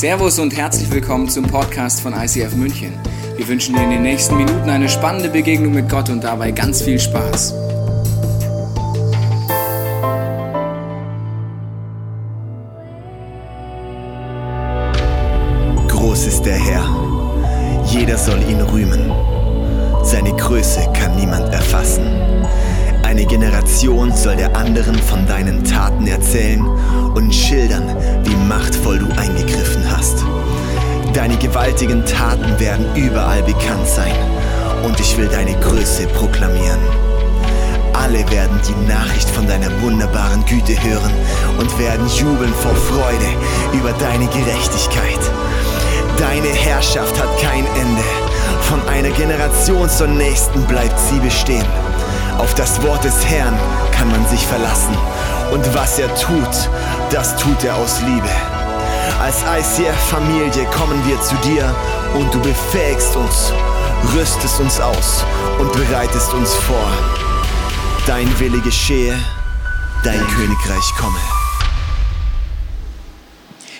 Servus und herzlich willkommen zum Podcast von ICF München. Wir wünschen dir in den nächsten Minuten eine spannende Begegnung mit Gott und dabei ganz viel Spaß. Groß ist der Herr, jeder soll ihn rühmen. Seine Größe kann niemand erfassen. Eine Generation soll der anderen von deinen gewaltigen Taten werden überall bekannt sein und ich will deine Größe proklamieren. Alle werden die Nachricht von deiner wunderbaren Güte hören und werden jubeln vor Freude über deine Gerechtigkeit. Deine Herrschaft hat kein Ende. Von einer Generation zur nächsten bleibt sie bestehen. Auf das Wort des Herrn kann man sich verlassen. Und was er tut, das tut er aus Liebe. Als ICF-Familie kommen wir zu dir und du befähigst uns, rüstest uns aus und bereitest uns vor. Dein Wille geschehe, dein Königreich komme.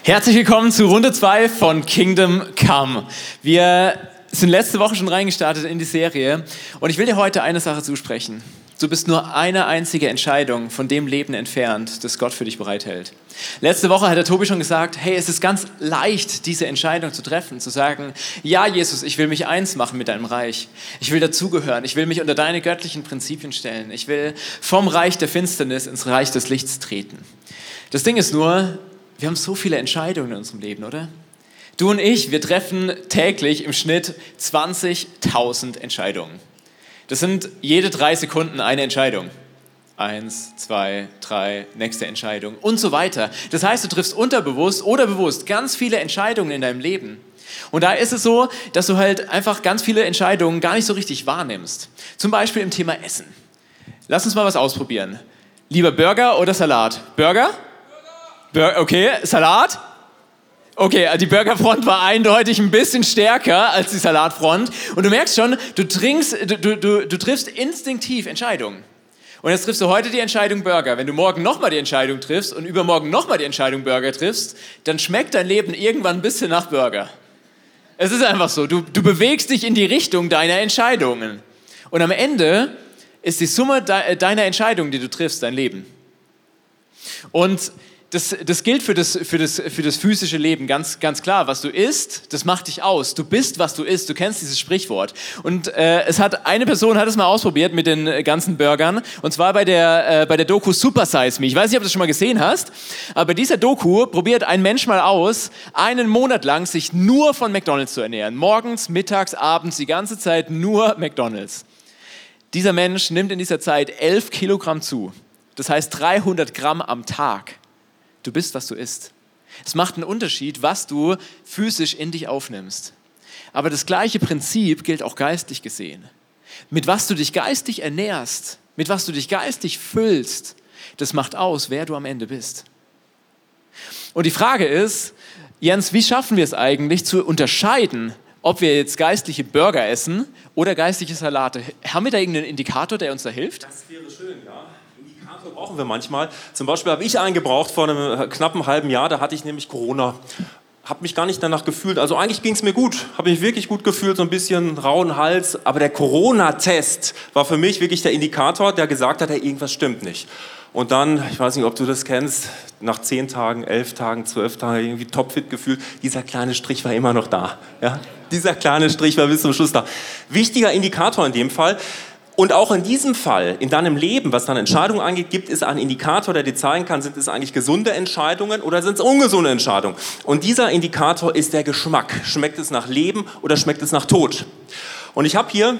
Herzlich willkommen zu Runde 2 von Kingdom Come. Wir sind letzte Woche schon reingestartet in die Serie und ich will dir heute eine Sache zusprechen. Du bist nur eine einzige Entscheidung von dem Leben entfernt, das Gott für dich bereithält. Letzte Woche hat der Tobi schon gesagt, hey, es ist ganz leicht, diese Entscheidung zu treffen, zu sagen, ja, Jesus, ich will mich eins machen mit deinem Reich. Ich will dazugehören. Ich will mich unter deine göttlichen Prinzipien stellen. Ich will vom Reich der Finsternis ins Reich des Lichts treten. Das Ding ist nur, wir haben so viele Entscheidungen in unserem Leben, oder? Du und ich, wir treffen täglich im Schnitt 20.000 Entscheidungen. Das sind jede drei Sekunden eine Entscheidung. Eins, zwei, drei, nächste Entscheidung und so weiter. Das heißt, du triffst unterbewusst oder bewusst ganz viele Entscheidungen in deinem Leben. Und da ist es so, dass du halt einfach ganz viele Entscheidungen gar nicht so richtig wahrnimmst. Zum Beispiel im Thema Essen. Lass uns mal was ausprobieren. Lieber Burger oder Salat? Burger? Burger. Okay, Salat? Okay, die Burgerfront war eindeutig ein bisschen stärker als die Salatfront. Und du merkst schon, du, trinkst, du, du, du triffst instinktiv Entscheidungen. Und jetzt triffst du heute die Entscheidung Burger. Wenn du morgen nochmal die Entscheidung triffst und übermorgen nochmal die Entscheidung Burger triffst, dann schmeckt dein Leben irgendwann ein bisschen nach Burger. Es ist einfach so. Du, du bewegst dich in die Richtung deiner Entscheidungen. Und am Ende ist die Summe deiner Entscheidungen, die du triffst, dein Leben. Und das, das gilt für das, für, das, für das physische Leben ganz, ganz klar. Was du isst, das macht dich aus. Du bist, was du isst. Du kennst dieses Sprichwort. Und äh, es hat eine Person hat es mal ausprobiert mit den äh, ganzen Burgern. Und zwar bei der, äh, bei der Doku Super Size Me. Ich weiß nicht, ob du das schon mal gesehen hast. Aber bei dieser Doku probiert ein Mensch mal aus, einen Monat lang sich nur von McDonalds zu ernähren. Morgens, mittags, abends, die ganze Zeit nur McDonalds. Dieser Mensch nimmt in dieser Zeit 11 Kilogramm zu. Das heißt 300 Gramm am Tag. Du bist, was du isst. Es macht einen Unterschied, was du physisch in dich aufnimmst. Aber das gleiche Prinzip gilt auch geistig gesehen. Mit was du dich geistig ernährst, mit was du dich geistig füllst, das macht aus, wer du am Ende bist. Und die Frage ist, Jens, wie schaffen wir es eigentlich zu unterscheiden, ob wir jetzt geistliche Burger essen oder geistliche Salate? Haben wir da irgendeinen Indikator, der uns da hilft? Das wäre schön, ja. Indikator brauchen wir manchmal. Zum Beispiel habe ich einen gebraucht vor einem knappen halben Jahr, da hatte ich nämlich Corona. Habe mich gar nicht danach gefühlt. Also eigentlich ging es mir gut. Habe mich wirklich gut gefühlt, so ein bisschen rauen Hals. Aber der Corona-Test war für mich wirklich der Indikator, der gesagt hat, hey, irgendwas stimmt nicht. Und dann, ich weiß nicht, ob du das kennst, nach zehn Tagen, elf Tagen, zwölf Tagen irgendwie topfit gefühlt, dieser kleine Strich war immer noch da. Ja? Dieser kleine Strich war bis zum Schluss da. Wichtiger Indikator in dem Fall. Und auch in diesem Fall, in deinem Leben, was deine Entscheidungen angeht, gibt es einen Indikator, der dir zeigen kann, sind es eigentlich gesunde Entscheidungen oder sind es ungesunde Entscheidungen. Und dieser Indikator ist der Geschmack. Schmeckt es nach Leben oder schmeckt es nach Tod? Und ich habe hier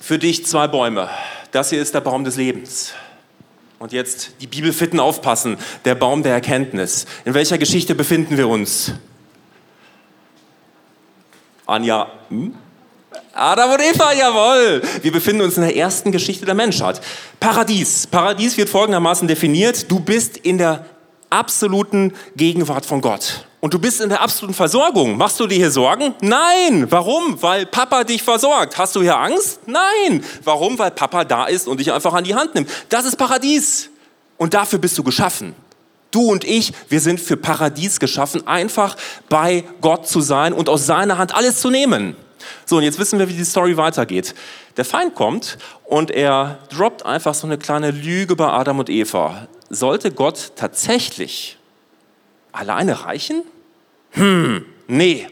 für dich zwei Bäume. Das hier ist der Baum des Lebens. Und jetzt die Bibelfitten aufpassen, der Baum der Erkenntnis. In welcher Geschichte befinden wir uns? Anja, hm? Adam und Eva, jawohl. Wir befinden uns in der ersten Geschichte der Menschheit. Paradies. Paradies wird folgendermaßen definiert. Du bist in der absoluten Gegenwart von Gott. Und du bist in der absoluten Versorgung. Machst du dir hier Sorgen? Nein. Warum? Weil Papa dich versorgt. Hast du hier Angst? Nein. Warum? Weil Papa da ist und dich einfach an die Hand nimmt. Das ist Paradies. Und dafür bist du geschaffen. Du und ich, wir sind für Paradies geschaffen, einfach bei Gott zu sein und aus seiner Hand alles zu nehmen. So, und jetzt wissen wir, wie die Story weitergeht. Der Feind kommt und er droppt einfach so eine kleine Lüge bei Adam und Eva. Sollte Gott tatsächlich alleine reichen? Hm, nee.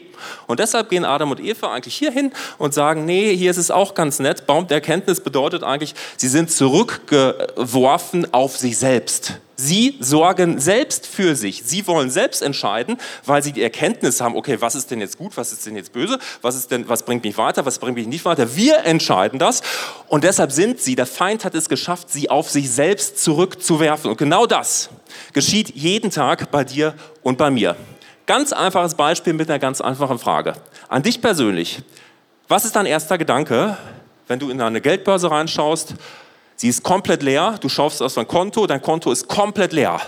Und deshalb gehen Adam und Eva eigentlich hier hin und sagen, nee, hier ist es auch ganz nett. Baum der Erkenntnis bedeutet eigentlich, sie sind zurückgeworfen auf sich selbst. Sie sorgen selbst für sich. Sie wollen selbst entscheiden, weil sie die Erkenntnis haben, okay, was ist denn jetzt gut, was ist denn jetzt böse, was, ist denn, was bringt mich weiter, was bringt mich nicht weiter. Wir entscheiden das und deshalb sind sie, der Feind hat es geschafft, sie auf sich selbst zurückzuwerfen. Und genau das geschieht jeden Tag bei dir und bei mir. Ganz einfaches Beispiel mit einer ganz einfachen Frage. An dich persönlich. Was ist dein erster Gedanke, wenn du in eine Geldbörse reinschaust? Sie ist komplett leer. Du schaust auf dein Konto, dein Konto ist komplett leer.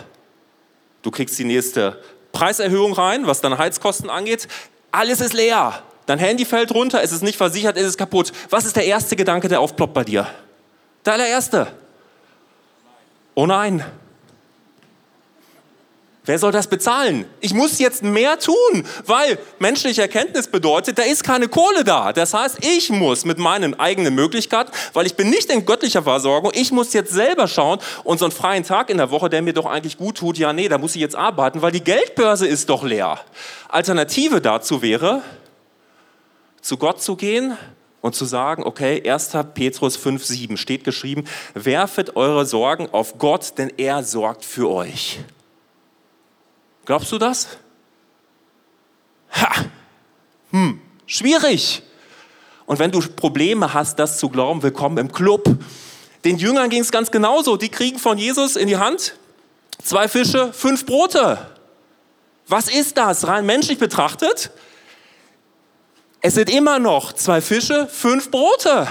Du kriegst die nächste Preiserhöhung rein, was deine Heizkosten angeht. Alles ist leer. Dein Handy fällt runter, es ist nicht versichert, es ist kaputt. Was ist der erste Gedanke, der aufploppt bei dir? Der allererste. Oh nein. Wer soll das bezahlen? Ich muss jetzt mehr tun, weil menschliche Erkenntnis bedeutet, da ist keine Kohle da. Das heißt, ich muss mit meinen eigenen Möglichkeiten, weil ich bin nicht in göttlicher Versorgung, ich muss jetzt selber schauen und so einen freien Tag in der Woche, der mir doch eigentlich gut tut, ja nee, da muss ich jetzt arbeiten, weil die Geldbörse ist doch leer. Alternative dazu wäre, zu Gott zu gehen und zu sagen, okay, 1. Petrus 5,7 steht geschrieben, werfet eure Sorgen auf Gott, denn er sorgt für euch. Glaubst du das? Ha! Hm, schwierig. Und wenn du Probleme hast, das zu glauben, willkommen im Club. Den Jüngern ging es ganz genauso. Die kriegen von Jesus in die Hand zwei Fische, fünf Brote. Was ist das rein menschlich betrachtet? Es sind immer noch zwei Fische, fünf Brote.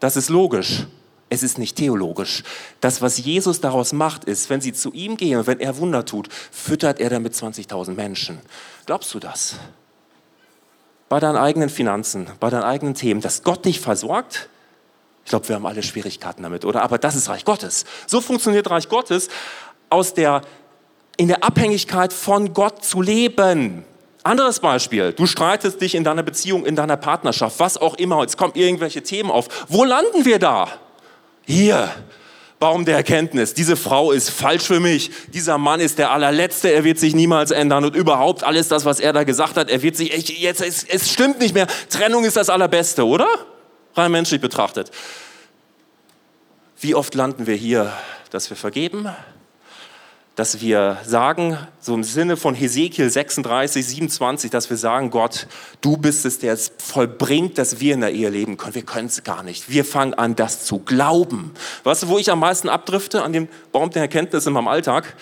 Das ist logisch. Es ist nicht theologisch. Das, was Jesus daraus macht, ist, wenn sie zu ihm gehen und wenn er Wunder tut, füttert er damit 20.000 Menschen. Glaubst du das? Bei deinen eigenen Finanzen, bei deinen eigenen Themen, dass Gott dich versorgt? Ich glaube, wir haben alle Schwierigkeiten damit, oder? Aber das ist Reich Gottes. So funktioniert Reich Gottes, aus der, in der Abhängigkeit von Gott zu leben. Anderes Beispiel, du streitest dich in deiner Beziehung, in deiner Partnerschaft, was auch immer, jetzt kommen irgendwelche Themen auf. Wo landen wir da? Hier, Baum der Erkenntnis. Diese Frau ist falsch für mich. Dieser Mann ist der allerletzte. Er wird sich niemals ändern. Und überhaupt alles das, was er da gesagt hat, er wird sich, ich, jetzt, es, es stimmt nicht mehr. Trennung ist das Allerbeste, oder? Rein menschlich betrachtet. Wie oft landen wir hier, dass wir vergeben, dass wir sagen, so im Sinne von Hesekiel 36, 27, dass wir sagen, Gott, du bist es, der es vollbringt, dass wir in der Ehe leben können. Wir können es gar nicht. Wir fangen an, das zu glauben. Weißt du, wo ich am meisten abdrifte an dem Baum der Erkenntnis in meinem Alltag?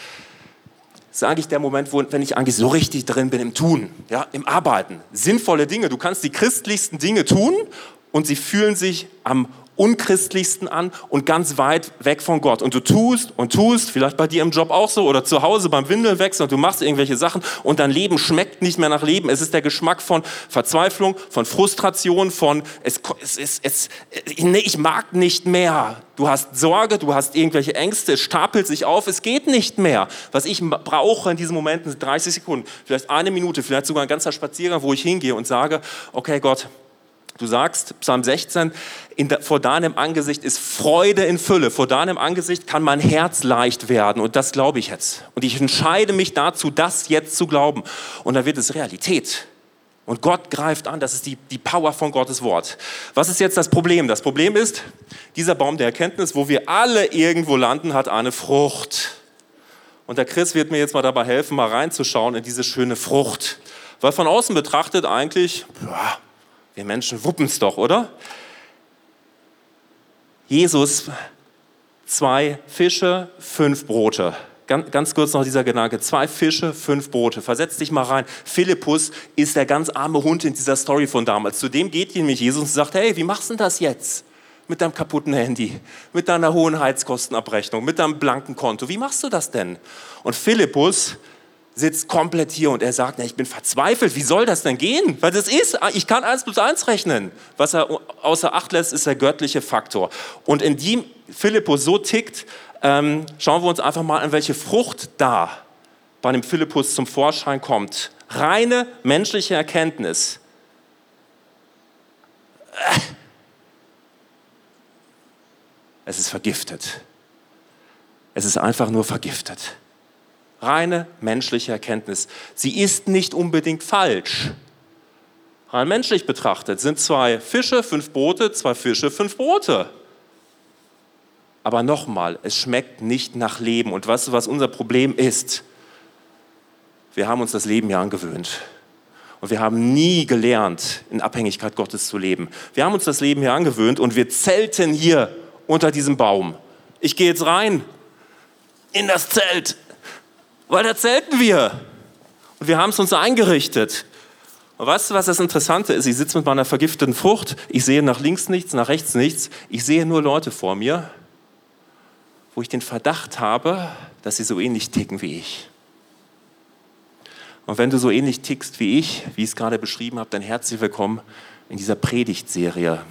Ist eigentlich der Moment, wo, wenn ich eigentlich so richtig drin bin im Tun, ja, im Arbeiten. Sinnvolle Dinge. Du kannst die christlichsten Dinge tun und sie fühlen sich am unchristlichsten an und ganz weit weg von Gott. Und du tust und tust, vielleicht bei dir im Job auch so oder zu Hause beim Windelwechsel und du machst irgendwelche Sachen und dein Leben schmeckt nicht mehr nach Leben. Es ist der Geschmack von Verzweiflung, von Frustration, von es, es, es, es nee, ich mag nicht mehr. Du hast Sorge, du hast irgendwelche Ängste, es stapelt sich auf, es geht nicht mehr. Was ich brauche in diesen Momenten sind 30 Sekunden, vielleicht eine Minute, vielleicht sogar ein ganzer Spaziergang, wo ich hingehe und sage, okay Gott, Du sagst, Psalm 16, der, vor deinem Angesicht ist Freude in Fülle. Vor deinem Angesicht kann mein Herz leicht werden. Und das glaube ich jetzt. Und ich entscheide mich dazu, das jetzt zu glauben. Und dann wird es Realität. Und Gott greift an. Das ist die, die Power von Gottes Wort. Was ist jetzt das Problem? Das Problem ist, dieser Baum der Erkenntnis, wo wir alle irgendwo landen, hat eine Frucht. Und der Chris wird mir jetzt mal dabei helfen, mal reinzuschauen in diese schöne Frucht. Weil von außen betrachtet eigentlich, ja, wir Menschen wuppen es doch, oder? Jesus, zwei Fische, fünf Brote. Ganz, ganz, kurz noch dieser Gedanke. Zwei Fische, fünf Brote. Versetz dich mal rein. Philippus ist der ganz arme Hund in dieser Story von damals. Zu dem geht nämlich Jesus und sagt, hey, wie machst du das jetzt? Mit deinem kaputten Handy, mit deiner hohen Heizkostenabrechnung, mit deinem blanken Konto. Wie machst du das denn? Und Philippus sitzt komplett hier und er sagt, na, ich bin verzweifelt, wie soll das denn gehen? Weil das ist, ich kann eins plus eins rechnen. Was er außer Acht lässt, ist der göttliche Faktor. Und in dem Philippus so tickt, ähm, schauen wir uns einfach mal an, welche Frucht da bei dem Philippus zum Vorschein kommt. Reine menschliche Erkenntnis. Es ist vergiftet. Es ist einfach nur vergiftet. Reine menschliche Erkenntnis. Sie ist nicht unbedingt falsch. Rein menschlich betrachtet sind zwei Fische, fünf Brote, zwei Fische, fünf Brote. Aber nochmal, es schmeckt nicht nach Leben. Und weißt du, was unser Problem ist? Wir haben uns das Leben ja angewöhnt. Und wir haben nie gelernt, in Abhängigkeit Gottes zu leben. Wir haben uns das Leben hier angewöhnt und wir zelten hier unter diesem Baum. Ich gehe jetzt rein in das Zelt, weil da zelten wir. Und wir haben es uns eingerichtet. Und weißt du, was das Interessante ist? Ich sitze mit meiner vergifteten Frucht, ich sehe nach links nichts, nach rechts nichts. Ich sehe nur Leute vor mir, wo ich den Verdacht habe, dass sie so ähnlich ticken wie ich. Und wenn du so ähnlich tickst wie ich, wie ich es gerade beschrieben habe, dann herzlich willkommen in dieser Predigtserie.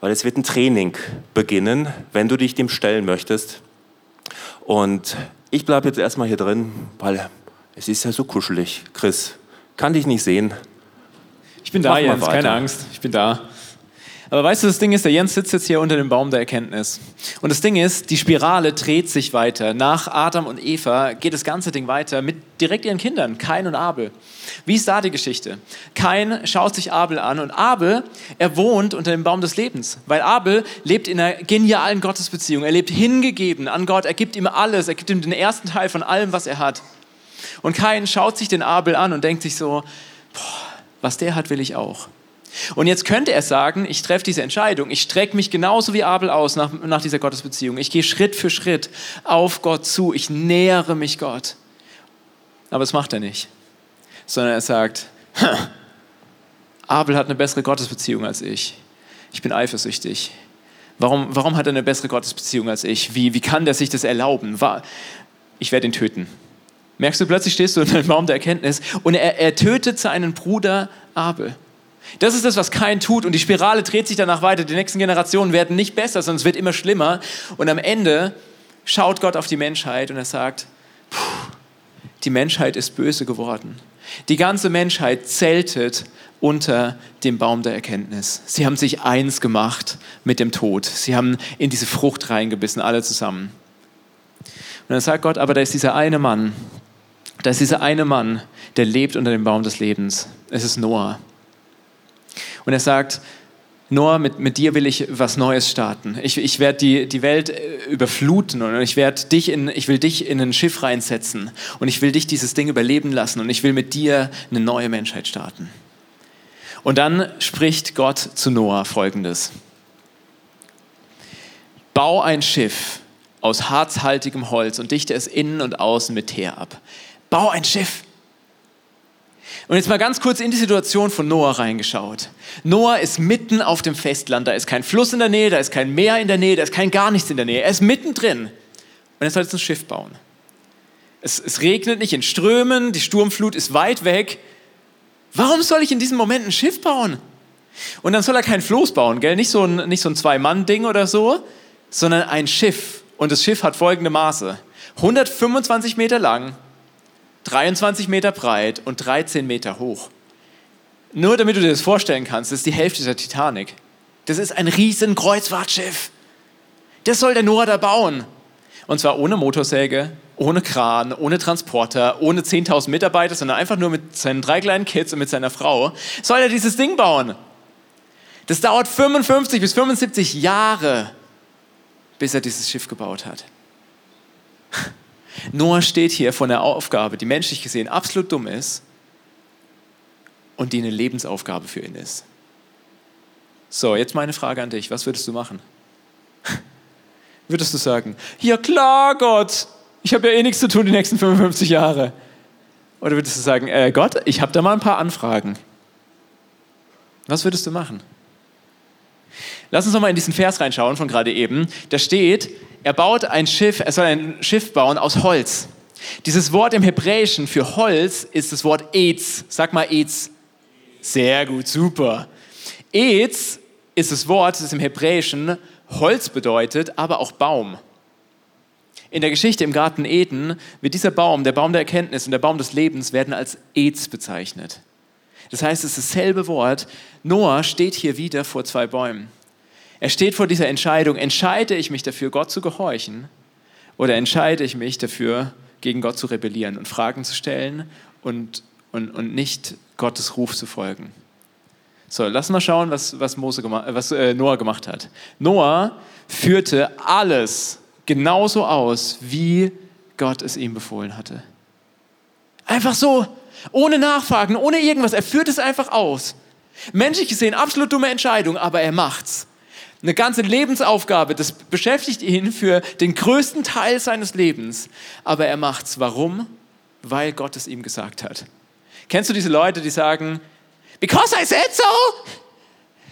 Weil es wird ein Training beginnen, wenn du dich dem stellen möchtest. Und ich bleibe jetzt erstmal hier drin, weil es ist ja so kuschelig. Chris, kann dich nicht sehen. Ich bin da, Jens, keine Angst. Ich bin da. Aber weißt du, das Ding ist, der Jens sitzt jetzt hier unter dem Baum der Erkenntnis. Und das Ding ist, die Spirale dreht sich weiter. Nach Adam und Eva geht das ganze Ding weiter mit direkt ihren Kindern, Kain und Abel. Wie ist da die Geschichte? Kain schaut sich Abel an und Abel, er wohnt unter dem Baum des Lebens, weil Abel lebt in einer genialen Gottesbeziehung. Er lebt hingegeben an Gott, er gibt ihm alles, er gibt ihm den ersten Teil von allem, was er hat. Und Kain schaut sich den Abel an und denkt sich so, boah, was der hat, will ich auch. Und jetzt könnte er sagen, ich treffe diese Entscheidung, ich strecke mich genauso wie Abel aus nach, nach dieser Gottesbeziehung. Ich gehe Schritt für Schritt auf Gott zu, ich nähere mich Gott. Aber das macht er nicht, sondern er sagt, Abel hat eine bessere Gottesbeziehung als ich. Ich bin eifersüchtig. Warum, warum hat er eine bessere Gottesbeziehung als ich? Wie, wie kann der sich das erlauben? Ich werde ihn töten. Merkst du, plötzlich stehst du in einem Baum der Erkenntnis und er, er tötet seinen Bruder Abel. Das ist das, was kein tut und die Spirale dreht sich danach weiter. Die nächsten Generationen werden nicht besser, sondern es wird immer schlimmer. Und am Ende schaut Gott auf die Menschheit und er sagt, die Menschheit ist böse geworden. Die ganze Menschheit zeltet unter dem Baum der Erkenntnis. Sie haben sich eins gemacht mit dem Tod. Sie haben in diese Frucht reingebissen, alle zusammen. Und dann sagt Gott, aber da ist dieser eine Mann, da ist dieser eine Mann, der lebt unter dem Baum des Lebens. Es ist Noah. Und er sagt, Noah, mit, mit dir will ich was Neues starten. Ich, ich werde die, die Welt äh, überfluten und ich, werd dich in, ich will dich in ein Schiff reinsetzen und ich will dich dieses Ding überleben lassen und ich will mit dir eine neue Menschheit starten. Und dann spricht Gott zu Noah folgendes. Bau ein Schiff aus harzhaltigem Holz und dichte es innen und außen mit Teer ab. Bau ein Schiff. Und jetzt mal ganz kurz in die Situation von Noah reingeschaut. Noah ist mitten auf dem Festland. Da ist kein Fluss in der Nähe, da ist kein Meer in der Nähe, da ist kein gar nichts in der Nähe. Er ist mittendrin. Und er soll jetzt ein Schiff bauen. Es, es regnet nicht in Strömen, die Sturmflut ist weit weg. Warum soll ich in diesem Moment ein Schiff bauen? Und dann soll er kein Floß bauen, gell? Nicht so ein, nicht so ein Zwei-Mann-Ding oder so, sondern ein Schiff. Und das Schiff hat folgende Maße. 125 Meter lang, 23 Meter breit und 13 Meter hoch. Nur damit du dir das vorstellen kannst, das ist die Hälfte der Titanic. Das ist ein riesen Kreuzfahrtschiff. Das soll der Noah da bauen. Und zwar ohne Motorsäge, ohne Kran, ohne Transporter, ohne 10.000 Mitarbeiter, sondern einfach nur mit seinen drei kleinen Kids und mit seiner Frau. Soll er dieses Ding bauen? Das dauert 55 bis 75 Jahre, bis er dieses Schiff gebaut hat. Noah steht hier vor einer Aufgabe, die menschlich gesehen absolut dumm ist und die eine Lebensaufgabe für ihn ist. So, jetzt meine Frage an dich. Was würdest du machen? Würdest du sagen, ja klar, Gott, ich habe ja eh nichts zu tun die nächsten 55 Jahre? Oder würdest du sagen, äh, Gott, ich habe da mal ein paar Anfragen? Was würdest du machen? Lass uns nochmal in diesen Vers reinschauen von gerade eben. Da steht, er baut ein Schiff, er soll ein Schiff bauen aus Holz. Dieses Wort im Hebräischen für Holz ist das Wort Etz. Sag mal Etz. Sehr gut, super. Etz ist das Wort, das im Hebräischen Holz bedeutet, aber auch Baum. In der Geschichte im Garten Eden wird dieser Baum, der Baum der Erkenntnis und der Baum des Lebens, werden als Eds bezeichnet. Das heißt, es ist dasselbe Wort. Noah steht hier wieder vor zwei Bäumen. Er steht vor dieser Entscheidung, entscheide ich mich dafür, Gott zu gehorchen oder entscheide ich mich dafür, gegen Gott zu rebellieren und Fragen zu stellen und, und, und nicht Gottes Ruf zu folgen. So, lass mal schauen, was, was, Mose gemacht, was äh, Noah gemacht hat. Noah führte alles genauso aus, wie Gott es ihm befohlen hatte. Einfach so, ohne Nachfragen, ohne irgendwas. Er führt es einfach aus. Menschlich gesehen, absolut dumme Entscheidung, aber er macht's. Eine ganze Lebensaufgabe, das beschäftigt ihn für den größten Teil seines Lebens. Aber er macht's. Warum? Weil Gott es ihm gesagt hat. Kennst du diese Leute, die sagen, because I said so?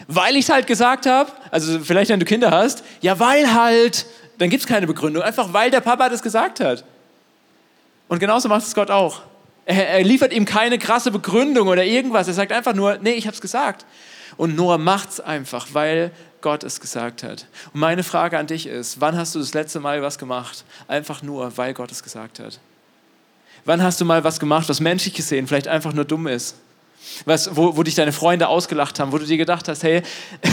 Weil ich es halt gesagt habe? Also vielleicht, wenn du Kinder hast. Ja, weil halt. Dann gibt es keine Begründung. Einfach weil der Papa das gesagt hat. Und genauso macht es Gott auch. Er, er liefert ihm keine krasse Begründung oder irgendwas. Er sagt einfach nur, nee, ich habe es gesagt. Und Noah macht es einfach, weil Gott es gesagt hat. Und meine Frage an dich ist, wann hast du das letzte Mal was gemacht? Einfach nur, weil Gott es gesagt hat. Wann hast du mal was gemacht, was menschlich gesehen vielleicht einfach nur dumm ist? Was, wo, wo dich deine Freunde ausgelacht haben, wo du dir gedacht hast, hey,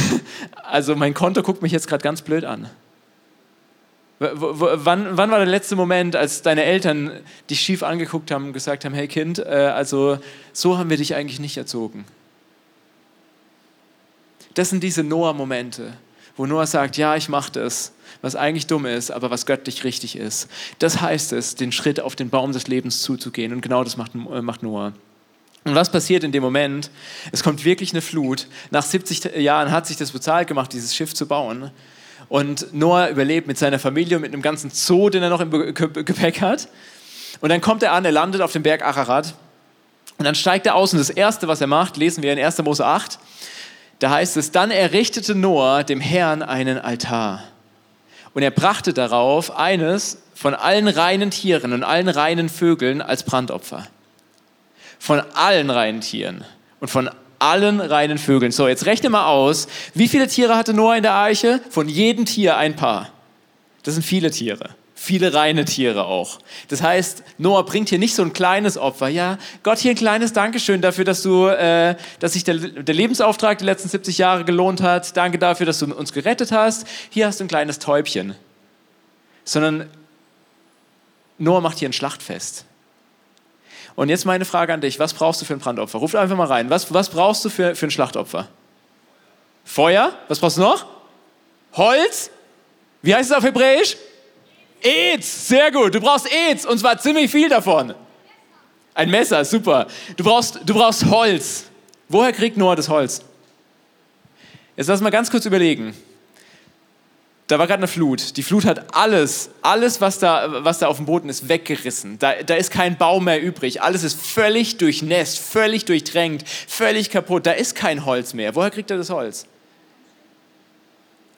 also mein Konto guckt mich jetzt gerade ganz blöd an. Wann, wann, war der letzte Moment, als deine Eltern dich schief angeguckt haben und gesagt haben, hey Kind, äh, also so haben wir dich eigentlich nicht erzogen? Das sind diese Noah-Momente, wo Noah sagt, ja, ich mache das, was eigentlich dumm ist, aber was göttlich richtig ist. Das heißt es, den Schritt auf den Baum des Lebens zuzugehen. Und genau das macht, äh, macht Noah. Und was passiert in dem Moment? Es kommt wirklich eine Flut. Nach 70 Jahren hat sich das bezahlt gemacht, dieses Schiff zu bauen. Und Noah überlebt mit seiner Familie und mit einem ganzen Zoo, den er noch im Gepäck hat. Und dann kommt er an, er landet auf dem Berg Ararat. Und dann steigt er aus und das Erste, was er macht, lesen wir in 1. Mose 8. Da heißt es, dann errichtete Noah dem Herrn einen Altar. Und er brachte darauf eines von allen reinen Tieren und allen reinen Vögeln als Brandopfer. Von allen reinen Tieren und von allen reinen Vögeln. So, jetzt rechne mal aus, wie viele Tiere hatte Noah in der Arche? Von jedem Tier ein paar. Das sind viele Tiere. Viele reine Tiere auch. Das heißt, Noah bringt hier nicht so ein kleines Opfer. Ja, Gott, hier ein kleines Dankeschön dafür, dass du, äh, dass sich der, der Lebensauftrag die letzten 70 Jahre gelohnt hat. Danke dafür, dass du uns gerettet hast. Hier hast du ein kleines Täubchen. Sondern Noah macht hier ein Schlachtfest. Und jetzt meine Frage an dich, was brauchst du für ein Brandopfer? Ruf einfach mal rein. Was, was brauchst du für, für ein Schlachtopfer? Feuer? Was brauchst du noch? Holz? Wie heißt es auf Hebräisch? Eds, sehr gut. Du brauchst Eds und zwar ziemlich viel davon. Ein Messer, super. Du brauchst, du brauchst Holz. Woher kriegt Noah das Holz? Jetzt lass mal ganz kurz überlegen da war gerade eine Flut. Die Flut hat alles, alles, was da, was da auf dem Boden ist, weggerissen. Da, da ist kein Baum mehr übrig. Alles ist völlig durchnässt, völlig durchtränkt, völlig kaputt. Da ist kein Holz mehr. Woher kriegt er das Holz?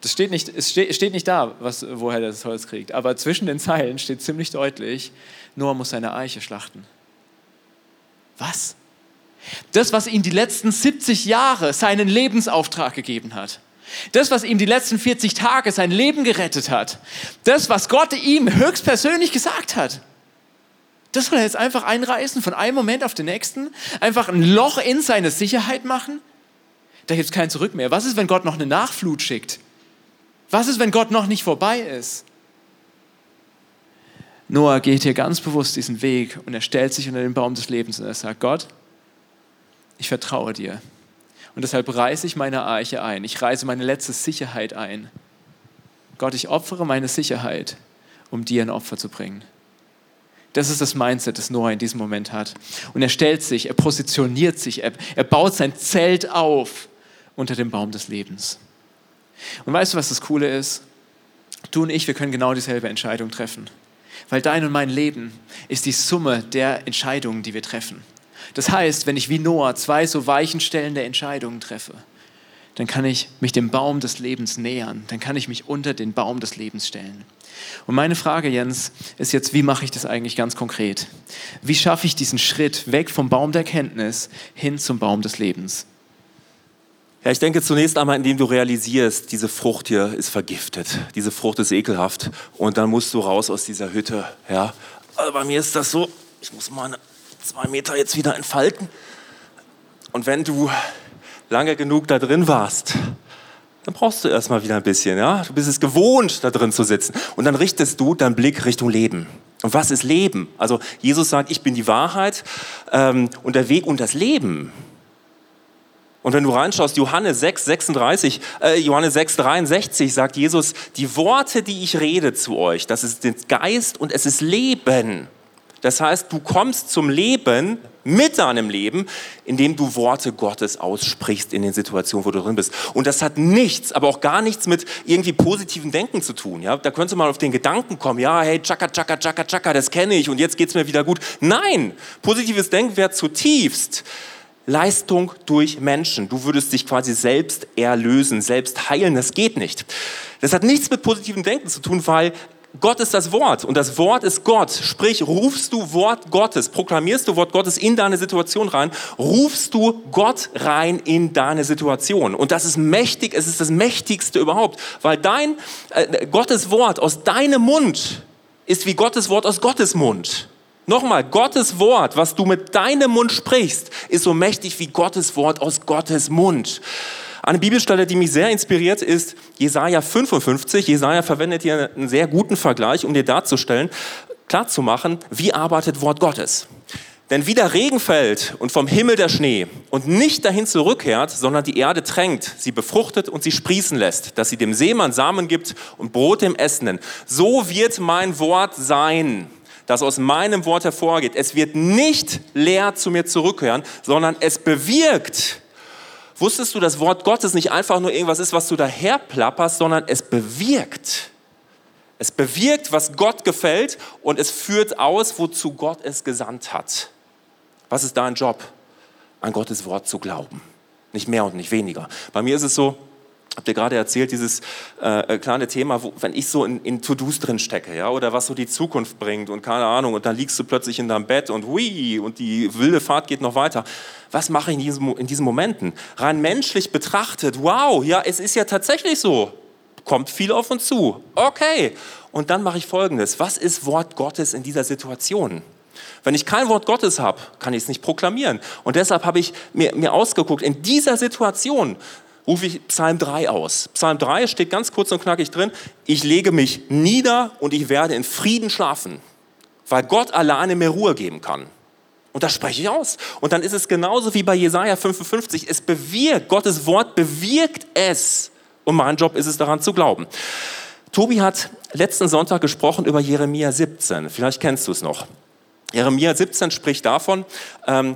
Das steht nicht, es steht, nicht da, was, woher er das Holz kriegt. Aber zwischen den Zeilen steht ziemlich deutlich, Noah muss seine Eiche schlachten. Was? Das, was ihm die letzten 70 Jahre seinen Lebensauftrag gegeben hat. Das, was ihm die letzten 40 Tage sein Leben gerettet hat. Das, was Gott ihm höchstpersönlich gesagt hat. Das soll er jetzt einfach einreißen, von einem Moment auf den nächsten, einfach ein Loch in seine Sicherheit machen. Da gibt es kein Zurück mehr. Was ist, wenn Gott noch eine Nachflut schickt? Was ist, wenn Gott noch nicht vorbei ist? Noah geht hier ganz bewusst diesen Weg und er stellt sich unter den Baum des Lebens und er sagt, Gott, ich vertraue dir. Und deshalb reiße ich meine Arche ein. Ich reiße meine letzte Sicherheit ein. Gott, ich opfere meine Sicherheit, um dir ein Opfer zu bringen. Das ist das Mindset, das Noah in diesem Moment hat. Und er stellt sich, er positioniert sich, er, er baut sein Zelt auf unter dem Baum des Lebens. Und weißt du, was das Coole ist? Du und ich, wir können genau dieselbe Entscheidung treffen. Weil dein und mein Leben ist die Summe der Entscheidungen, die wir treffen. Das heißt, wenn ich wie Noah zwei so weichenstellende Entscheidungen treffe, dann kann ich mich dem Baum des Lebens nähern, dann kann ich mich unter den Baum des Lebens stellen. Und meine Frage, Jens, ist jetzt, wie mache ich das eigentlich ganz konkret? Wie schaffe ich diesen Schritt weg vom Baum der Kenntnis hin zum Baum des Lebens? Ja, ich denke zunächst einmal, indem du realisierst, diese Frucht hier ist vergiftet, diese Frucht ist ekelhaft und dann musst du raus aus dieser Hütte. Ja, also bei mir ist das so, ich muss meine zwei Meter jetzt wieder entfalten. Und wenn du lange genug da drin warst, dann brauchst du erstmal wieder ein bisschen. Ja? Du bist es gewohnt, da drin zu sitzen. Und dann richtest du deinen Blick Richtung Leben. Und was ist Leben? Also Jesus sagt, ich bin die Wahrheit ähm, und der Weg und das Leben. Und wenn du reinschaust, Johannes 6, 36, äh, Johannes 6, 63 sagt Jesus, die Worte, die ich rede zu euch, das ist Geist und es ist Leben. Das heißt, du kommst zum Leben mit deinem Leben, indem du Worte Gottes aussprichst in den Situationen, wo du drin bist. Und das hat nichts, aber auch gar nichts mit irgendwie positiven Denken zu tun. Ja? Da könntest du mal auf den Gedanken kommen, ja, hey, tschakka, tschakka, tschakka, tschakka, das kenne ich und jetzt geht es mir wieder gut. Nein, positives Denken wäre zutiefst Leistung durch Menschen. Du würdest dich quasi selbst erlösen, selbst heilen. Das geht nicht. Das hat nichts mit positivem Denken zu tun, weil Gott ist das Wort und das Wort ist Gott. Sprich, rufst du Wort Gottes, proklamierst du Wort Gottes in deine Situation rein, rufst du Gott rein in deine Situation. Und das ist mächtig, es ist das mächtigste überhaupt, weil dein äh, Gottes Wort aus deinem Mund ist wie Gottes Wort aus Gottes Mund. Nochmal, Gottes Wort, was du mit deinem Mund sprichst, ist so mächtig wie Gottes Wort aus Gottes Mund. Eine Bibelstelle, die mich sehr inspiriert, ist Jesaja 55. Jesaja verwendet hier einen sehr guten Vergleich, um dir darzustellen, klarzumachen, wie arbeitet Wort Gottes. Denn wie der Regen fällt und vom Himmel der Schnee und nicht dahin zurückkehrt, sondern die Erde tränkt, sie befruchtet und sie sprießen lässt, dass sie dem Seemann Samen gibt und Brot dem Essenden, so wird mein Wort sein, das aus meinem Wort hervorgeht. Es wird nicht leer zu mir zurückkehren, sondern es bewirkt. Wusstest du, dass Wort Gottes nicht einfach nur irgendwas ist, was du daher plapperst, sondern es bewirkt. Es bewirkt, was Gott gefällt und es führt aus, wozu Gott es gesandt hat. Was ist dein Job? An Gottes Wort zu glauben. Nicht mehr und nicht weniger. Bei mir ist es so, habt ihr gerade erzählt, dieses äh, kleine Thema, wo, wenn ich so in, in To-Dos drin stecke, ja, oder was so die Zukunft bringt und keine Ahnung, und dann liegst du plötzlich in deinem Bett und hui, und die wilde Fahrt geht noch weiter. Was mache ich in diesen, in diesen Momenten? Rein menschlich betrachtet, wow, ja, es ist ja tatsächlich so. Kommt viel auf uns zu. Okay. Und dann mache ich Folgendes. Was ist Wort Gottes in dieser Situation? Wenn ich kein Wort Gottes habe, kann ich es nicht proklamieren. Und deshalb habe ich mir, mir ausgeguckt, in dieser Situation rufe ich Psalm 3 aus. Psalm 3 steht ganz kurz und knackig drin, ich lege mich nieder und ich werde in Frieden schlafen, weil Gott alleine mir Ruhe geben kann. Und das spreche ich aus. Und dann ist es genauso wie bei Jesaja 55. Es bewirkt, Gottes Wort bewirkt es. Und mein Job ist es, daran zu glauben. Tobi hat letzten Sonntag gesprochen über Jeremia 17. Vielleicht kennst du es noch. Jeremia 17 spricht davon, ähm,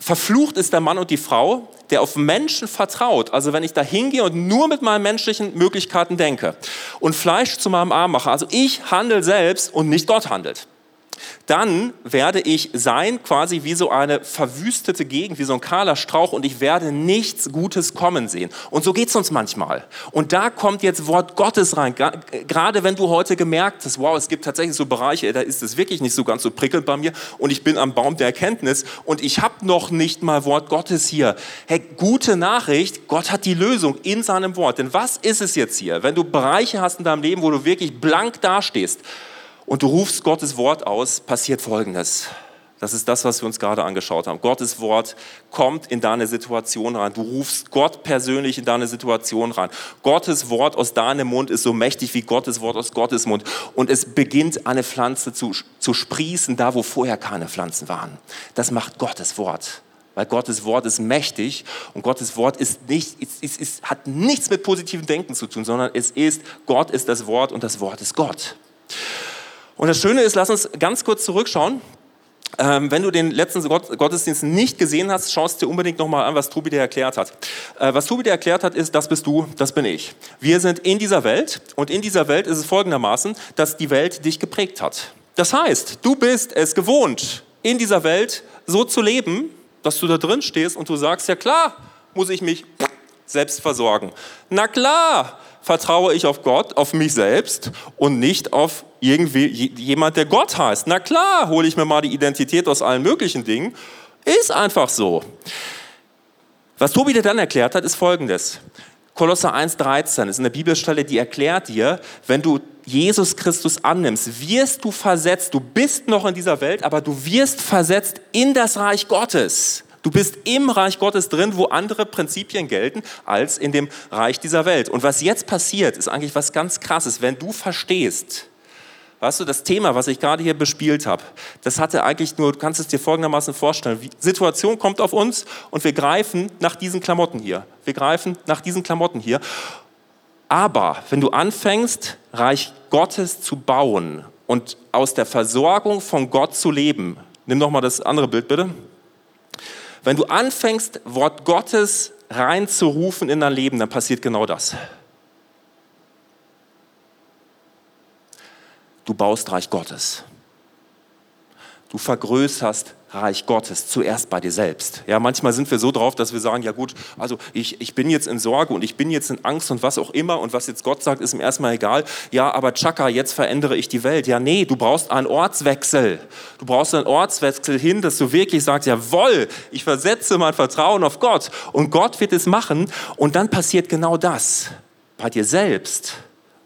verflucht ist der Mann und die Frau, der auf Menschen vertraut, also wenn ich da hingehe und nur mit meinen menschlichen Möglichkeiten denke und Fleisch zu meinem Arm mache, also ich handle selbst und nicht Gott handelt dann werde ich sein quasi wie so eine verwüstete Gegend, wie so ein kahler Strauch und ich werde nichts Gutes kommen sehen. Und so geht es uns manchmal. Und da kommt jetzt Wort Gottes rein. Gerade wenn du heute gemerkt hast, wow, es gibt tatsächlich so Bereiche, da ist es wirklich nicht so ganz so prickelnd bei mir und ich bin am Baum der Erkenntnis und ich habe noch nicht mal Wort Gottes hier. Hey, gute Nachricht, Gott hat die Lösung in seinem Wort. Denn was ist es jetzt hier, wenn du Bereiche hast in deinem Leben, wo du wirklich blank dastehst? Und du rufst Gottes Wort aus, passiert Folgendes. Das ist das, was wir uns gerade angeschaut haben. Gottes Wort kommt in deine Situation rein. Du rufst Gott persönlich in deine Situation rein. Gottes Wort aus deinem Mund ist so mächtig wie Gottes Wort aus Gottes Mund. Und es beginnt eine Pflanze zu, zu sprießen, da wo vorher keine Pflanzen waren. Das macht Gottes Wort. Weil Gottes Wort ist mächtig und Gottes Wort ist nicht, ist, ist, ist, hat nichts mit positivem Denken zu tun, sondern es ist, Gott ist das Wort und das Wort ist Gott. Und das Schöne ist, lass uns ganz kurz zurückschauen. Ähm, wenn du den letzten Gottesdienst nicht gesehen hast, schaust dir unbedingt nochmal an, was Tobi dir erklärt hat. Äh, was Tobi dir erklärt hat, ist, das bist du, das bin ich. Wir sind in dieser Welt und in dieser Welt ist es folgendermaßen, dass die Welt dich geprägt hat. Das heißt, du bist es gewohnt, in dieser Welt so zu leben, dass du da drin stehst und du sagst, ja klar, muss ich mich selbst versorgen. Na klar, vertraue ich auf Gott, auf mich selbst und nicht auf irgendwie jemand, der Gott heißt. Na klar, hole ich mir mal die Identität aus allen möglichen Dingen. Ist einfach so. Was Tobi dir dann erklärt hat, ist folgendes. Kolosser 1,13 ist eine Bibelstelle, die erklärt dir, wenn du Jesus Christus annimmst, wirst du versetzt. Du bist noch in dieser Welt, aber du wirst versetzt in das Reich Gottes. Du bist im Reich Gottes drin, wo andere Prinzipien gelten als in dem Reich dieser Welt. Und was jetzt passiert, ist eigentlich was ganz Krasses. Wenn du verstehst, Weißt du, das Thema, was ich gerade hier bespielt habe, das hatte eigentlich nur, du kannst es dir folgendermaßen vorstellen. Die Situation kommt auf uns und wir greifen nach diesen Klamotten hier. Wir greifen nach diesen Klamotten hier. Aber wenn du anfängst, Reich Gottes zu bauen und aus der Versorgung von Gott zu leben, nimm noch mal das andere Bild bitte. Wenn du anfängst, Wort Gottes reinzurufen in dein Leben, dann passiert genau das. Du baust Reich Gottes. Du vergrößerst Reich Gottes zuerst bei dir selbst. Ja, manchmal sind wir so drauf, dass wir sagen, ja gut, also ich, ich bin jetzt in Sorge und ich bin jetzt in Angst und was auch immer und was jetzt Gott sagt, ist ihm erstmal egal. Ja, aber Chaka, jetzt verändere ich die Welt. Ja, nee, du brauchst einen Ortswechsel. Du brauchst einen Ortswechsel hin, dass du wirklich sagst, jawohl, ich versetze mein Vertrauen auf Gott und Gott wird es machen und dann passiert genau das bei dir selbst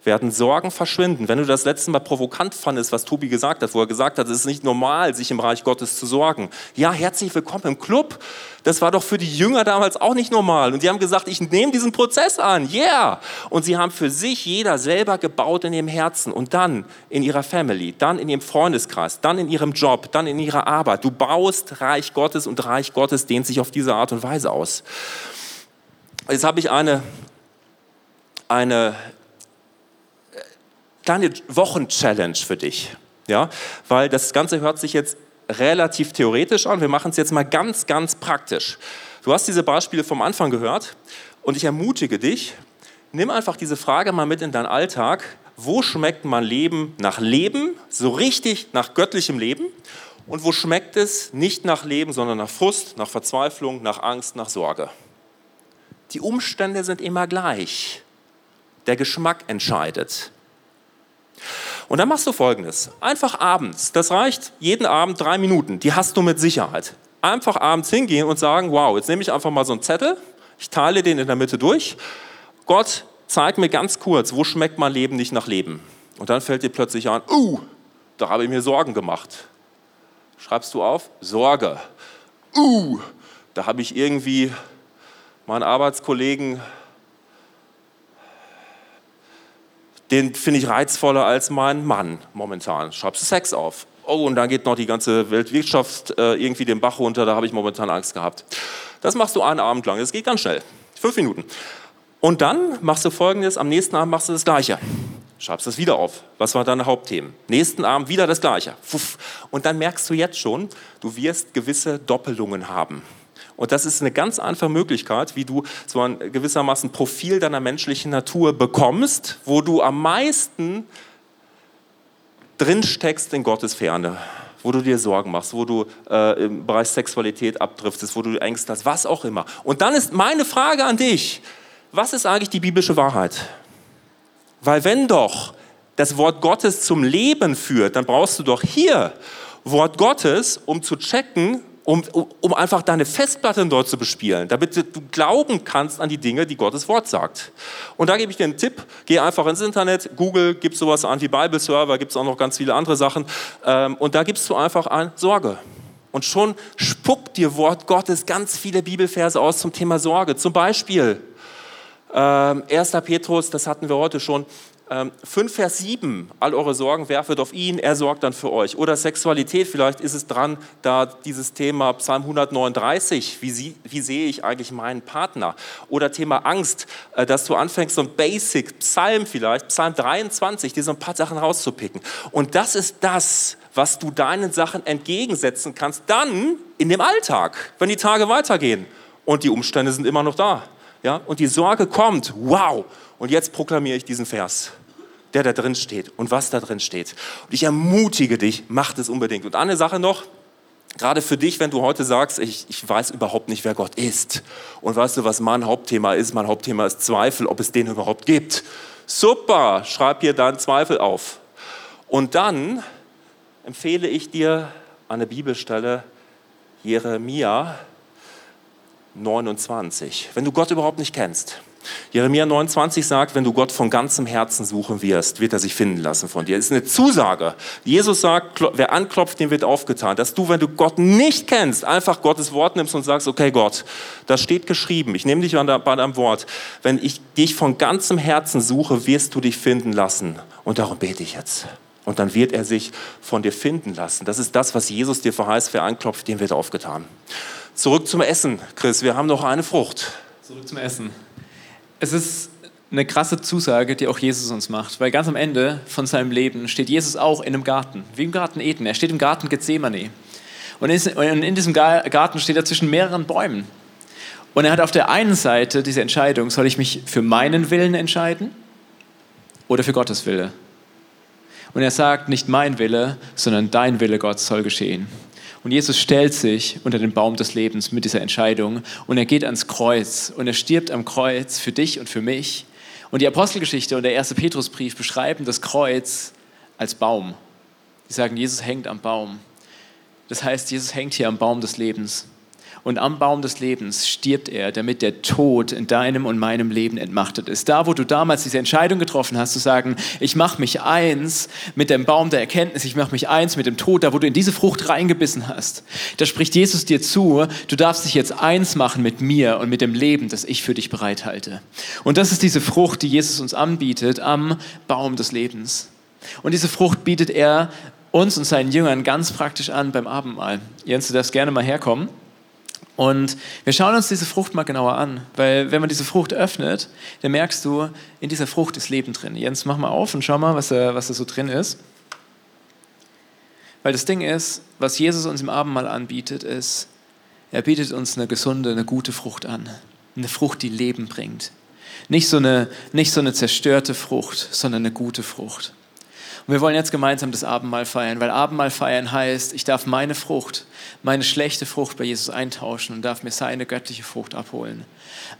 werden Sorgen verschwinden. Wenn du das letzte Mal provokant fandest, was Tobi gesagt hat, wo er gesagt hat, es ist nicht normal, sich im Reich Gottes zu sorgen. Ja, herzlich willkommen im Club. Das war doch für die Jünger damals auch nicht normal. Und die haben gesagt, ich nehme diesen Prozess an. Yeah. Und sie haben für sich jeder selber gebaut in ihrem Herzen und dann in ihrer Family, dann in ihrem Freundeskreis, dann in ihrem Job, dann in ihrer Arbeit. Du baust Reich Gottes und Reich Gottes dehnt sich auf diese Art und Weise aus. Jetzt habe ich eine, eine kleine Wochenchallenge für dich. Ja, weil das Ganze hört sich jetzt relativ theoretisch an. Wir machen es jetzt mal ganz, ganz praktisch. Du hast diese Beispiele vom Anfang gehört und ich ermutige dich, nimm einfach diese Frage mal mit in deinen Alltag. Wo schmeckt mein Leben nach Leben, so richtig nach göttlichem Leben? Und wo schmeckt es nicht nach Leben, sondern nach Frust, nach Verzweiflung, nach Angst, nach Sorge? Die Umstände sind immer gleich. Der Geschmack entscheidet. Und dann machst du folgendes. Einfach abends, das reicht jeden Abend drei Minuten, die hast du mit Sicherheit. Einfach abends hingehen und sagen, wow, jetzt nehme ich einfach mal so einen Zettel, ich teile den in der Mitte durch. Gott, zeig mir ganz kurz, wo schmeckt mein Leben nicht nach Leben? Und dann fällt dir plötzlich an, uh, da habe ich mir Sorgen gemacht. Schreibst du auf? Sorge. Uh, da habe ich irgendwie meinen Arbeitskollegen den finde ich reizvoller als mein Mann momentan. Schreibst du Sex auf. Oh, und dann geht noch die ganze Weltwirtschaft äh, irgendwie den Bach runter, da habe ich momentan Angst gehabt. Das machst du einen Abend lang, das geht ganz schnell. Fünf Minuten. Und dann machst du folgendes, am nächsten Abend machst du das Gleiche. Schreibst das wieder auf. Was waren deine Hauptthemen? Nächsten Abend wieder das Gleiche. Und dann merkst du jetzt schon, du wirst gewisse Doppelungen haben. Und das ist eine ganz einfache Möglichkeit, wie du so ein gewissermaßen Profil deiner menschlichen Natur bekommst, wo du am meisten drin steckst in Gottes Ferne, wo du dir Sorgen machst, wo du äh, im Bereich Sexualität abdriftest, wo du Ängste hast, was auch immer. Und dann ist meine Frage an dich, was ist eigentlich die biblische Wahrheit? Weil wenn doch das Wort Gottes zum Leben führt, dann brauchst du doch hier Wort Gottes, um zu checken, um, um einfach deine Festplatte dort zu bespielen, damit du glauben kannst an die Dinge, die Gottes Wort sagt. Und da gebe ich dir einen Tipp, geh einfach ins Internet, Google, gibt sowas an wie Bible Server, gibt es auch noch ganz viele andere Sachen ähm, und da gibst du einfach an Sorge. Und schon spuckt dir Wort Gottes ganz viele Bibelverse aus zum Thema Sorge. Zum Beispiel ähm, 1. Petrus, das hatten wir heute schon, 5 ähm, Vers 7, all eure Sorgen werfet auf ihn, er sorgt dann für euch. Oder Sexualität, vielleicht ist es dran, da dieses Thema Psalm 139, wie, sie, wie sehe ich eigentlich meinen Partner? Oder Thema Angst, äh, dass du anfängst, so ein Basic Psalm vielleicht, Psalm 23, dir so ein paar Sachen rauszupicken. Und das ist das, was du deinen Sachen entgegensetzen kannst, dann in dem Alltag, wenn die Tage weitergehen und die Umstände sind immer noch da. Ja? Und die Sorge kommt, wow, und jetzt proklamiere ich diesen Vers, der da drin steht und was da drin steht. Und ich ermutige dich, mach das unbedingt. Und eine Sache noch, gerade für dich, wenn du heute sagst, ich, ich weiß überhaupt nicht, wer Gott ist. Und weißt du, was mein Hauptthema ist? Mein Hauptthema ist Zweifel, ob es den überhaupt gibt. Super, schreib hier deinen Zweifel auf. Und dann empfehle ich dir eine Bibelstelle, Jeremia 29. Wenn du Gott überhaupt nicht kennst, Jeremia 29 sagt, wenn du Gott von ganzem Herzen suchen wirst, wird er sich finden lassen von dir. Das ist eine Zusage. Jesus sagt, wer anklopft, dem wird aufgetan. Dass du, wenn du Gott nicht kennst, einfach Gottes Wort nimmst und sagst, okay Gott, das steht geschrieben, ich nehme dich bei deinem Wort. Wenn ich dich von ganzem Herzen suche, wirst du dich finden lassen. Und darum bete ich jetzt. Und dann wird er sich von dir finden lassen. Das ist das, was Jesus dir verheißt, wer anklopft, dem wird aufgetan. Zurück zum Essen, Chris. Wir haben noch eine Frucht. Zurück zum Essen. Es ist eine krasse Zusage, die auch Jesus uns macht, weil ganz am Ende von seinem Leben steht Jesus auch in einem Garten, wie im Garten Eden. Er steht im Garten Gethsemane. Und in diesem Garten steht er zwischen mehreren Bäumen. Und er hat auf der einen Seite diese Entscheidung, soll ich mich für meinen Willen entscheiden oder für Gottes Wille? Und er sagt, nicht mein Wille, sondern dein Wille, Gott, soll geschehen. Und Jesus stellt sich unter den Baum des Lebens mit dieser Entscheidung und er geht ans Kreuz und er stirbt am Kreuz für dich und für mich. Und die Apostelgeschichte und der erste Petrusbrief beschreiben das Kreuz als Baum. Die sagen, Jesus hängt am Baum. Das heißt, Jesus hängt hier am Baum des Lebens. Und am Baum des Lebens stirbt er, damit der Tod in deinem und meinem Leben entmachtet ist. Da, wo du damals diese Entscheidung getroffen hast, zu sagen, ich mache mich eins mit dem Baum der Erkenntnis, ich mache mich eins mit dem Tod, da, wo du in diese Frucht reingebissen hast, da spricht Jesus dir zu, du darfst dich jetzt eins machen mit mir und mit dem Leben, das ich für dich bereithalte. Und das ist diese Frucht, die Jesus uns anbietet am Baum des Lebens. Und diese Frucht bietet er uns und seinen Jüngern ganz praktisch an beim Abendmahl. Jens, du darfst gerne mal herkommen. Und wir schauen uns diese Frucht mal genauer an, weil wenn man diese Frucht öffnet, dann merkst du, in dieser Frucht ist Leben drin. Jens, mach mal auf und schau mal, was da, was da so drin ist. Weil das Ding ist, was Jesus uns im Abendmahl anbietet, ist, er bietet uns eine gesunde, eine gute Frucht an. Eine Frucht, die Leben bringt. Nicht so eine, nicht so eine zerstörte Frucht, sondern eine gute Frucht. Und wir wollen jetzt gemeinsam das Abendmahl feiern, weil Abendmahl feiern heißt, ich darf meine Frucht, meine schlechte Frucht bei Jesus eintauschen und darf mir seine göttliche Frucht abholen.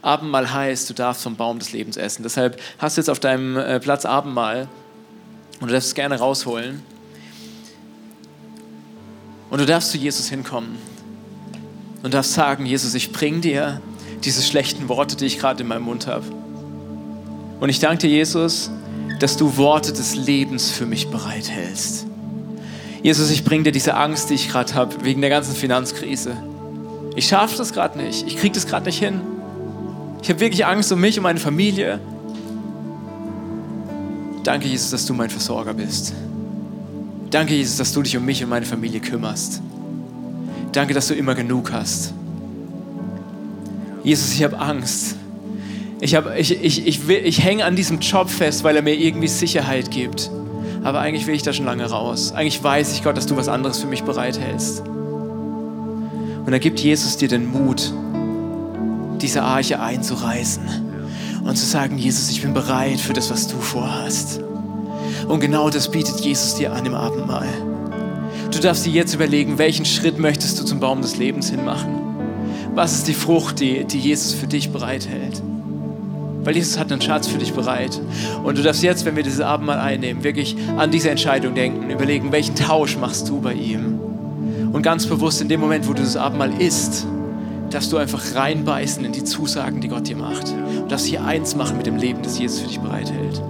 Abendmahl heißt, du darfst vom Baum des Lebens essen. Deshalb hast du jetzt auf deinem äh, Platz Abendmahl und du darfst es gerne rausholen. Und du darfst zu Jesus hinkommen und darfst sagen, Jesus, ich bring dir diese schlechten Worte, die ich gerade in meinem Mund habe. Und ich danke dir, Jesus, dass du Worte des Lebens für mich bereithältst. Jesus, ich bringe dir diese Angst, die ich gerade habe, wegen der ganzen Finanzkrise. Ich schaffe das gerade nicht. Ich kriege das gerade nicht hin. Ich habe wirklich Angst um mich und meine Familie. Danke, Jesus, dass du mein Versorger bist. Danke, Jesus, dass du dich um mich und meine Familie kümmerst. Danke, dass du immer genug hast. Jesus, ich habe Angst. Ich, ich, ich, ich, ich hänge an diesem Job fest, weil er mir irgendwie Sicherheit gibt. Aber eigentlich will ich da schon lange raus. Eigentlich weiß ich, Gott, dass du was anderes für mich bereithältst. Und da gibt Jesus dir den Mut, diese Arche einzureißen und zu sagen, Jesus, ich bin bereit für das, was du vorhast. Und genau das bietet Jesus dir an im Abendmahl. Du darfst dir jetzt überlegen, welchen Schritt möchtest du zum Baum des Lebens hinmachen? Was ist die Frucht, die, die Jesus für dich bereithält? Weil Jesus hat einen Schatz für dich bereit. Und du darfst jetzt, wenn wir dieses Abendmahl einnehmen, wirklich an diese Entscheidung denken, überlegen, welchen Tausch machst du bei ihm? Und ganz bewusst in dem Moment, wo du das Abendmahl isst, darfst du einfach reinbeißen in die Zusagen, die Gott dir macht. Und darfst hier eins machen mit dem Leben, das Jesus für dich bereithält.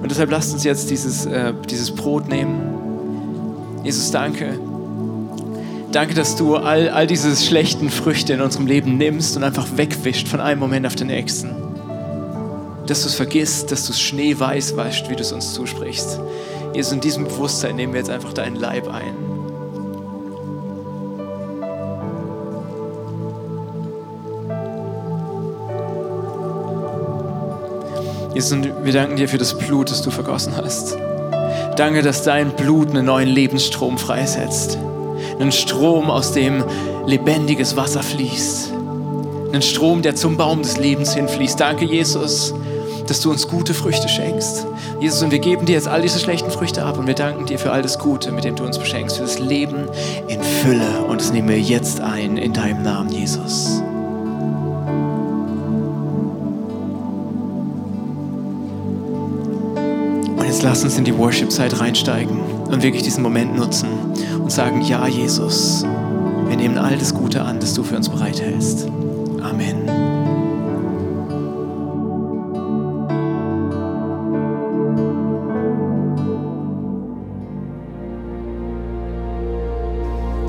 Und deshalb lasst uns jetzt dieses, äh, dieses Brot nehmen. Jesus, danke. Danke, dass du all, all diese schlechten Früchte in unserem Leben nimmst und einfach wegwischt von einem Moment auf den nächsten dass du es vergisst, dass du es schneeweiß waschst, wie du es uns zusprichst. Jesus, in diesem Bewusstsein nehmen wir jetzt einfach deinen Leib ein. Jesus, wir danken dir für das Blut, das du vergossen hast. Danke, dass dein Blut einen neuen Lebensstrom freisetzt. Einen Strom, aus dem lebendiges Wasser fließt. Einen Strom, der zum Baum des Lebens hinfließt. Danke, Jesus, dass du uns gute Früchte schenkst. Jesus, und wir geben dir jetzt all diese schlechten Früchte ab und wir danken dir für all das Gute, mit dem du uns beschenkst, für das Leben in Fülle. Und das nehmen wir jetzt ein in deinem Namen, Jesus. Und jetzt lass uns in die Worship-Zeit reinsteigen und wirklich diesen Moment nutzen und sagen, ja, Jesus, wir nehmen all das Gute an, das du für uns bereithältst. Amen.